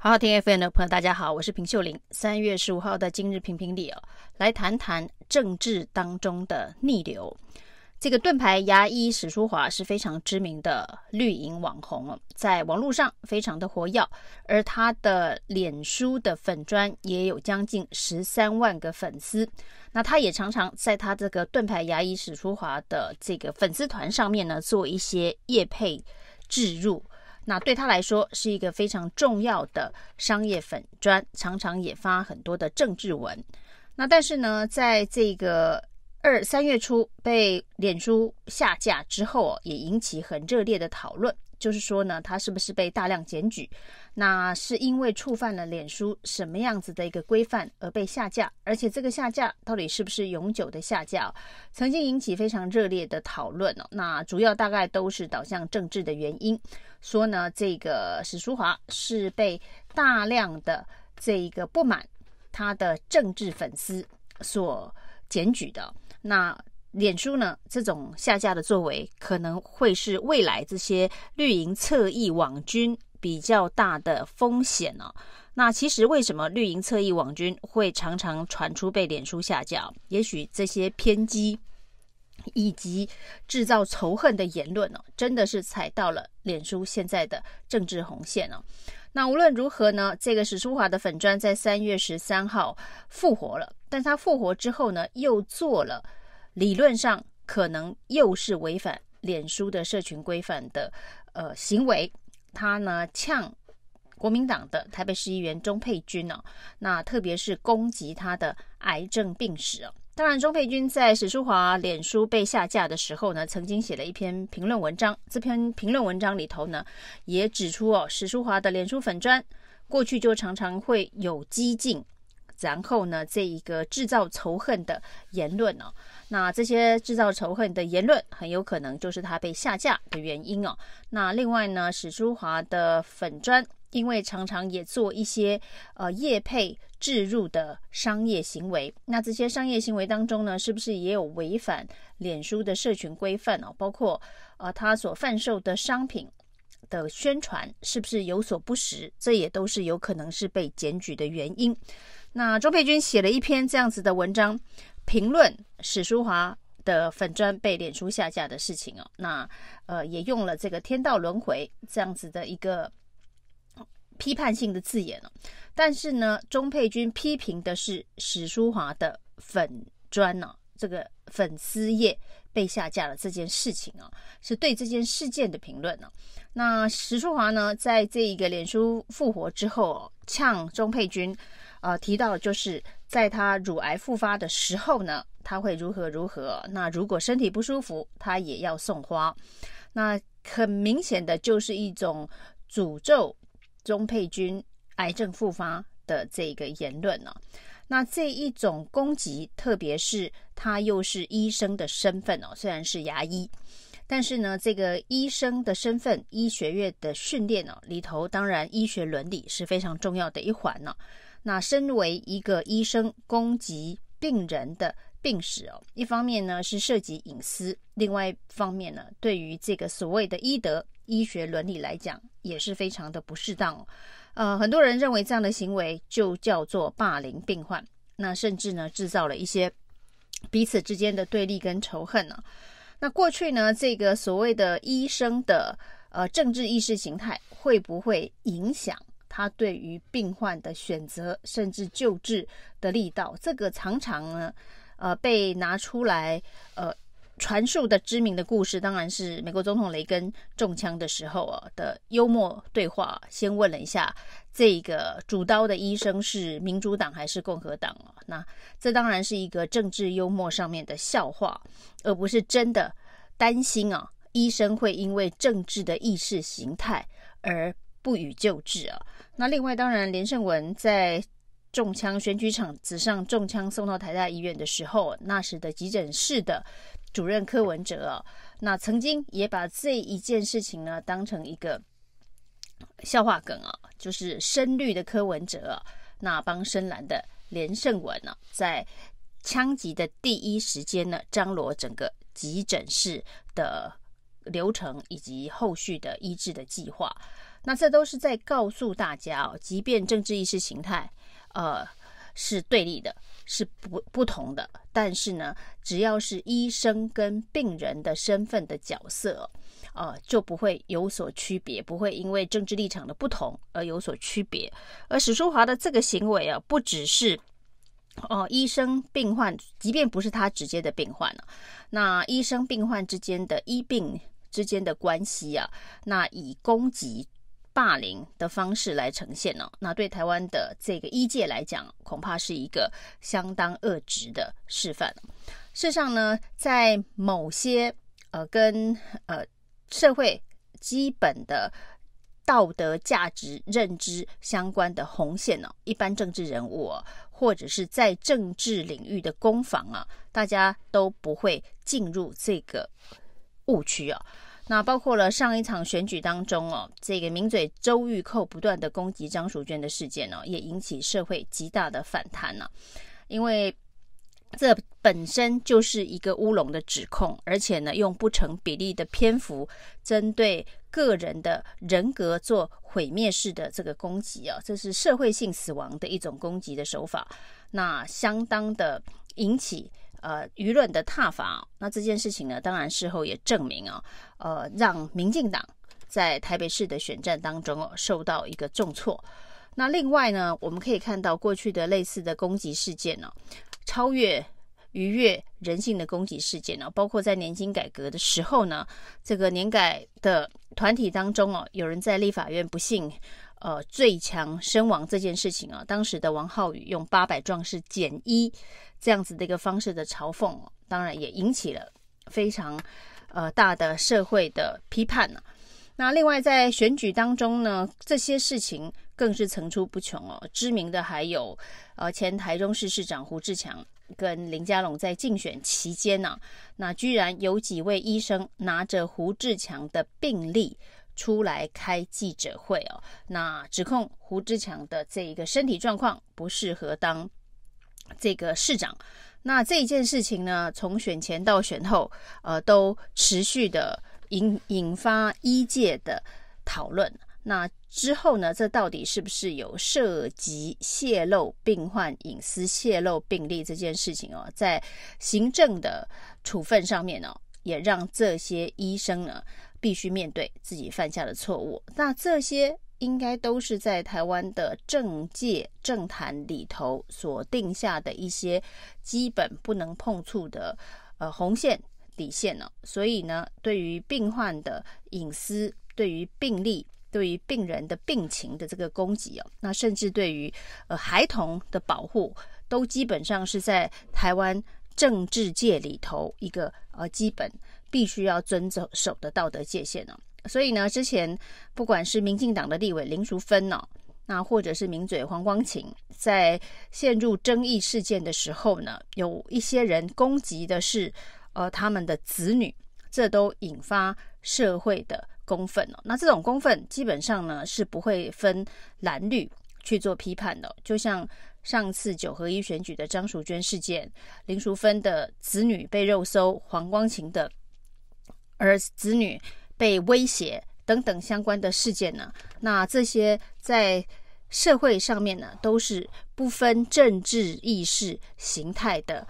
好好听 FM 的朋友，大家好，我是平秀玲。三月十五号的今日评评理哦，来谈谈政治当中的逆流。这个盾牌牙医史书华是非常知名的绿营网红哦，在网络上非常的活跃，而他的脸书的粉专也有将近十三万个粉丝。那他也常常在他这个盾牌牙医史书华的这个粉丝团上面呢，做一些业配置入。那对他来说是一个非常重要的商业粉砖，常常也发很多的政治文。那但是呢，在这个二三月初被脸书下架之后，也引起很热烈的讨论。就是说呢，他是不是被大量检举？那是因为触犯了脸书什么样子的一个规范而被下架？而且这个下架到底是不是永久的下架？曾经引起非常热烈的讨论哦。那主要大概都是导向政治的原因，说呢，这个史书华是被大量的这一个不满他的政治粉丝所检举的。那脸书呢，这种下架的作为可能会是未来这些绿营侧翼网军比较大的风险呢、哦。那其实为什么绿营侧翼网军会常常传出被脸书下架？也许这些偏激以及制造仇恨的言论、哦，真的是踩到了脸书现在的政治红线哦。那无论如何呢，这个史书华的粉砖在三月十三号复活了，但他复活之后呢，又做了。理论上可能又是违反脸书的社群规范的呃行为，他呢呛国民党的台北市议员钟沛君哦，那特别是攻击他的癌症病史哦。当然，钟沛君在史书华脸书被下架的时候呢，曾经写了一篇评论文章，这篇评论文章里头呢，也指出哦，史书华的脸书粉砖过去就常常会有激进。然后呢，这一个制造仇恨的言论哦，那这些制造仇恨的言论很有可能就是他被下架的原因哦。那另外呢，史书华的粉专，因为常常也做一些呃业配置入的商业行为，那这些商业行为当中呢，是不是也有违反脸书的社群规范哦？包括呃他所贩售的商品的宣传是不是有所不实？这也都是有可能是被检举的原因。那钟沛君写了一篇这样子的文章，评论史书华的粉砖被脸书下架的事情哦。那呃，也用了这个“天道轮回”这样子的一个批判性的字眼哦。但是呢，钟沛君批评的是史书华的粉砖呢，这个粉丝页被下架了这件事情啊，是对这件事件的评论呢。那史书华呢，在这一个脸书复活之后哦，呛钟沛君。呃，提到就是在他乳癌复发的时候呢，他会如何如何。那如果身体不舒服，他也要送花。那很明显的就是一种诅咒钟沛君癌症复发的这个言论呢、那这一种攻击，特别是他又是医生的身份哦，虽然是牙医，但是呢，这个医生的身份、医学院的训练哦里头，当然医学伦理是非常重要的一环呢、那身为一个医生攻击病人的病史哦，一方面呢是涉及隐私，另外一方面呢，对于这个所谓的医德、医学伦理来讲，也是非常的不适当哦。呃，很多人认为这样的行为就叫做霸凌病患，那甚至呢制造了一些彼此之间的对立跟仇恨呢。那过去呢，这个所谓的医生的呃政治意识形态会不会影响？他对于病患的选择，甚至救治的力道，这个常常呢，呃，被拿出来呃传述的知名的故事，当然是美国总统雷根中枪的时候啊的幽默对话。先问了一下这个主刀的医生是民主党还是共和党啊？那这当然是一个政治幽默上面的笑话，而不是真的担心啊，医生会因为政治的意识形态而不予救治啊。那另外，当然，连胜文在中枪选举场子上中枪送到台大医院的时候，那时的急诊室的主任柯文哲啊，那曾经也把这一件事情呢当成一个笑话梗啊，就是深绿的柯文哲啊，那帮深蓝的连胜文呢，在枪击的第一时间呢，张罗整个急诊室的流程以及后续的医治的计划。那这都是在告诉大家哦，即便政治意识形态呃是对立的，是不不同的，但是呢，只要是医生跟病人的身份的角色，呃，就不会有所区别，不会因为政治立场的不同而有所区别。而史书华的这个行为啊，不只是哦、医生病患，即便不是他直接的病患了、啊，那医生病患之间的医病之间的关系啊，那以攻击。霸凌的方式来呈现呢、那对台湾的这个医界来讲，恐怕是一个相当恶质的示范。事实上呢，在某些呃跟呃社会基本的道德价值认知相关的红线呢、一般政治人物、或者是在政治领域的攻防啊，大家都不会进入这个误区啊。那包括了上一场选举当中哦，这个名嘴周玉蔻不断的攻击张淑娟的事件呢，也引起社会极大的反弹呢。因为这本身就是一个乌龙的指控，而且呢，用不成比例的篇幅针对个人的人格做毁灭式的这个攻击啊，这是社会性死亡的一种攻击的手法，那相当的引起。呃，舆论的挞伐，那这件事情呢，当然事后也证明啊，呃，让民进党在台北市的选战当中哦，受到一个重挫。那另外呢，我们可以看到过去的类似的攻击事件呢，超越逾越人性的攻击事件呢，包括在年金改革的时候呢，这个年改的团体当中哦，有人在立法院不幸。呃，最强身亡这件事情啊，当时的王浩宇用八百壮士减一这样子的一个方式的嘲讽，当然也引起了非常呃大的社会的批判呢。那另外在选举当中呢，这些事情更是层出不穷哦。知名的还有呃前台中市市长胡志强跟林佳龙在竞选期间呢，那居然有几位医生拿着胡志强的病历。出来开记者会哦，那指控胡志强的这一个身体状况不适合当这个市长。那这一件事情呢，从选前到选后，呃，都持续的引引发医界的讨论。那之后呢，这到底是不是有涉及泄露病患隐私、泄露病例这件事情哦？在行政的处分上面呢，也让这些医生呢。必须面对自己犯下的错误，那这些应该都是在台湾的政界政坛里头所定下的一些基本不能碰触的呃红线底线呢。所以呢，对于病患的隐私、对于病历、对于病人的病情的这个攻击哦，那甚至对于呃孩童的保护，都基本上是在台湾政治界里头一个呃基本。必须要遵守的道德界限呢，所以呢，之前不管是民进党的立委林淑芬呢，那或者是名嘴黄光芹，在陷入争议事件的时候呢，有一些人攻击的是呃他们的子女，这都引发社会的公愤哦。那这种公愤基本上呢是不会分蓝绿去做批判的，就像上次九合一选举的张淑娟事件，林淑芬的子女被肉搜，黄光芹的。儿子女被威胁等等相关的事件呢，那这些在社会上面呢，都是不分政治意识形态的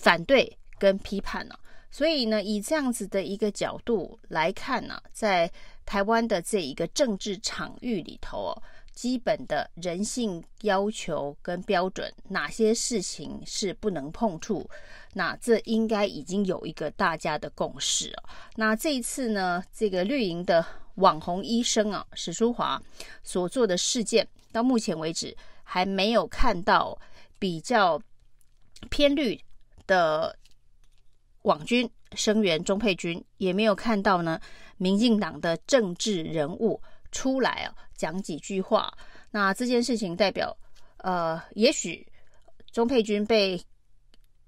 反对跟批判呢。所以呢，以这样子的一个角度来看呢，在台湾的这一个政治场域里头哦。基本的人性要求跟标准，哪些事情是不能碰触？那这应该已经有一个大家的共识。那这一次呢，这个绿营的网红医生啊，史书华所做的事件，到目前为止还没有看到比较偏绿的网军声援钟沛君，也没有看到呢，民进党的政治人物。出来啊，讲几句话。那这件事情代表，呃，也许钟佩君被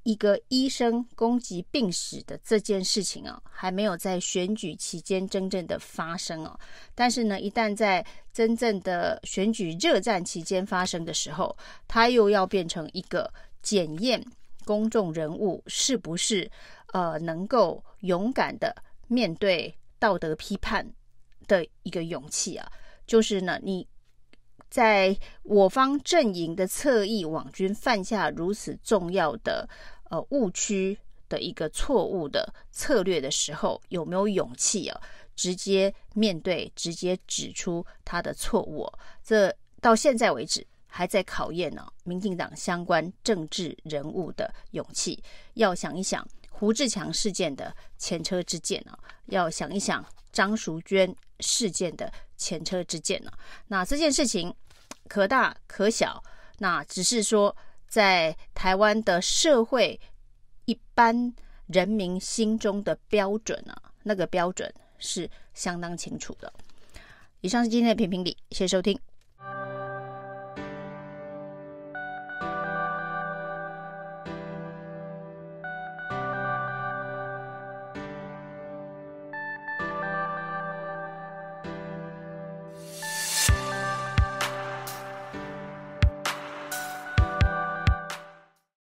一个医生攻击病史的这件事情啊，还没有在选举期间真正的发生啊。但是呢，一旦在真正的选举热战期间发生的时候，他又要变成一个检验公众人物是不是呃能够勇敢的面对道德批判的一个勇气啊，就是呢，你在我方阵营的侧翼网军犯下如此重要的呃误区的一个错误的策略的时候，有没有勇气啊，直接面对，直接指出他的错误？这到现在为止还在考验呢，民进党相关政治人物的勇气。要想一想胡志强事件的前车之鉴啊，要想一想张淑娟事件的前车之鉴呢。那这件事情可大可小，那只是说在台湾的社会一般人民心中的标准啊，那个标准是相当清楚的。以上是今天的评评理，谢谢收听。